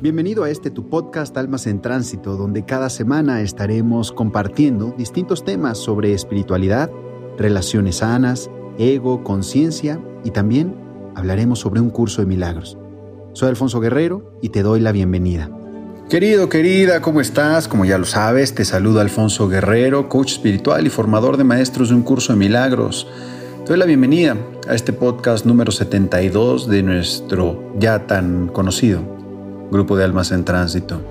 Bienvenido a este tu podcast Almas en Tránsito, donde cada semana estaremos compartiendo distintos temas sobre espiritualidad, relaciones sanas, ego, conciencia y también hablaremos sobre un curso de milagros. Soy Alfonso Guerrero y te doy la bienvenida. Querido, querida, ¿cómo estás? Como ya lo sabes, te saluda Alfonso Guerrero, coach espiritual y formador de maestros de un curso de milagros. Te doy la bienvenida a este podcast número 72 de nuestro ya tan conocido grupo de almas en tránsito.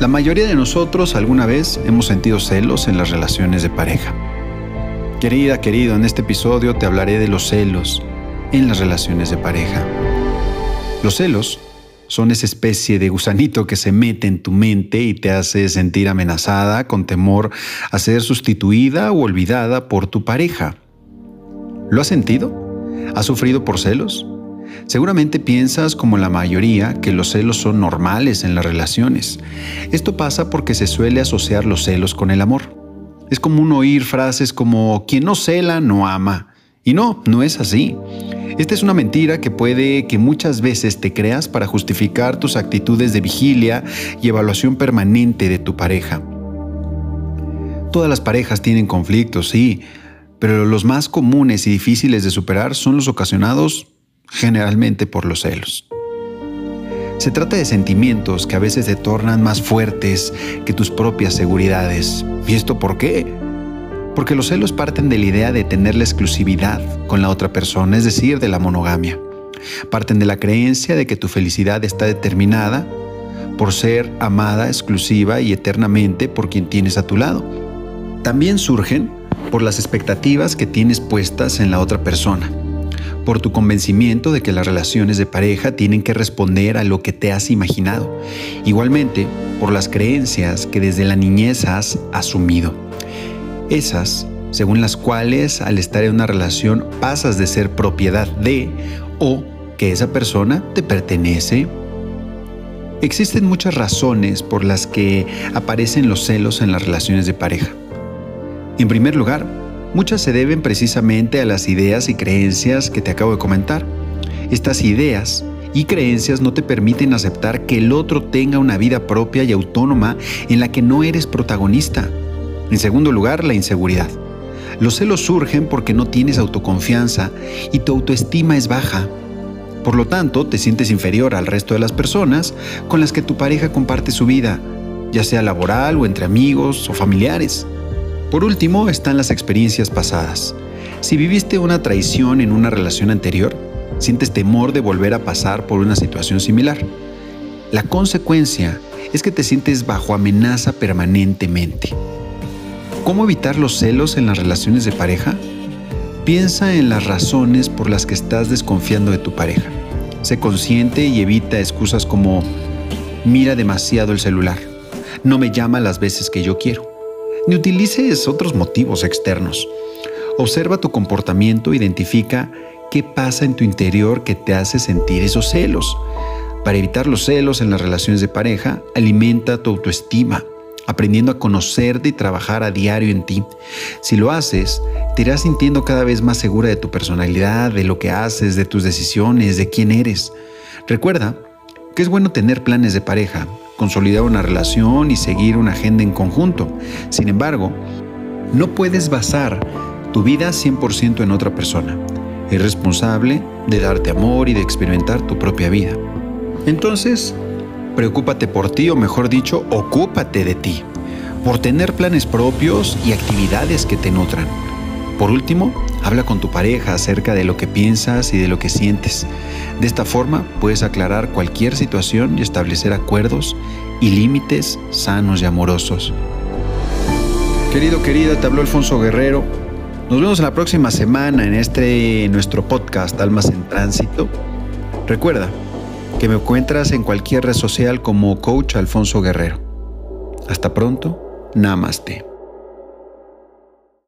La mayoría de nosotros alguna vez hemos sentido celos en las relaciones de pareja. Querida, querido, en este episodio te hablaré de los celos en las relaciones de pareja. Los celos son esa especie de gusanito que se mete en tu mente y te hace sentir amenazada con temor a ser sustituida o olvidada por tu pareja. ¿Lo has sentido? ¿Has sufrido por celos? Seguramente piensas, como la mayoría, que los celos son normales en las relaciones. Esto pasa porque se suele asociar los celos con el amor. Es común oír frases como quien no cela no ama. Y no, no es así. Esta es una mentira que puede que muchas veces te creas para justificar tus actitudes de vigilia y evaluación permanente de tu pareja. Todas las parejas tienen conflictos, sí, pero los más comunes y difíciles de superar son los ocasionados generalmente por los celos. Se trata de sentimientos que a veces te tornan más fuertes que tus propias seguridades. ¿Y esto por qué? Porque los celos parten de la idea de tener la exclusividad con la otra persona, es decir, de la monogamia. Parten de la creencia de que tu felicidad está determinada por ser amada exclusiva y eternamente por quien tienes a tu lado. También surgen por las expectativas que tienes puestas en la otra persona por tu convencimiento de que las relaciones de pareja tienen que responder a lo que te has imaginado. Igualmente, por las creencias que desde la niñez has asumido. Esas, según las cuales al estar en una relación pasas de ser propiedad de o que esa persona te pertenece. Existen muchas razones por las que aparecen los celos en las relaciones de pareja. En primer lugar, Muchas se deben precisamente a las ideas y creencias que te acabo de comentar. Estas ideas y creencias no te permiten aceptar que el otro tenga una vida propia y autónoma en la que no eres protagonista. En segundo lugar, la inseguridad. Los celos surgen porque no tienes autoconfianza y tu autoestima es baja. Por lo tanto, te sientes inferior al resto de las personas con las que tu pareja comparte su vida, ya sea laboral o entre amigos o familiares. Por último están las experiencias pasadas. Si viviste una traición en una relación anterior, sientes temor de volver a pasar por una situación similar. La consecuencia es que te sientes bajo amenaza permanentemente. ¿Cómo evitar los celos en las relaciones de pareja? Piensa en las razones por las que estás desconfiando de tu pareja. Sé consciente y evita excusas como mira demasiado el celular, no me llama las veces que yo quiero ni utilices otros motivos externos. Observa tu comportamiento, identifica qué pasa en tu interior que te hace sentir esos celos. Para evitar los celos en las relaciones de pareja, alimenta tu autoestima, aprendiendo a conocerte y trabajar a diario en ti. Si lo haces, te irás sintiendo cada vez más segura de tu personalidad, de lo que haces, de tus decisiones, de quién eres. Recuerda que es bueno tener planes de pareja, consolidar una relación y seguir una agenda en conjunto. Sin embargo, no puedes basar tu vida 100% en otra persona. Es responsable de darte amor y de experimentar tu propia vida. Entonces, preocúpate por ti o mejor dicho, ocúpate de ti, por tener planes propios y actividades que te nutran. Por último, habla con tu pareja acerca de lo que piensas y de lo que sientes. De esta forma puedes aclarar cualquier situación y establecer acuerdos y límites sanos y amorosos. Querido, querida, te habló Alfonso Guerrero. Nos vemos la próxima semana en este nuestro podcast Almas en Tránsito. Recuerda que me encuentras en cualquier red social como Coach Alfonso Guerrero. Hasta pronto, Namaste.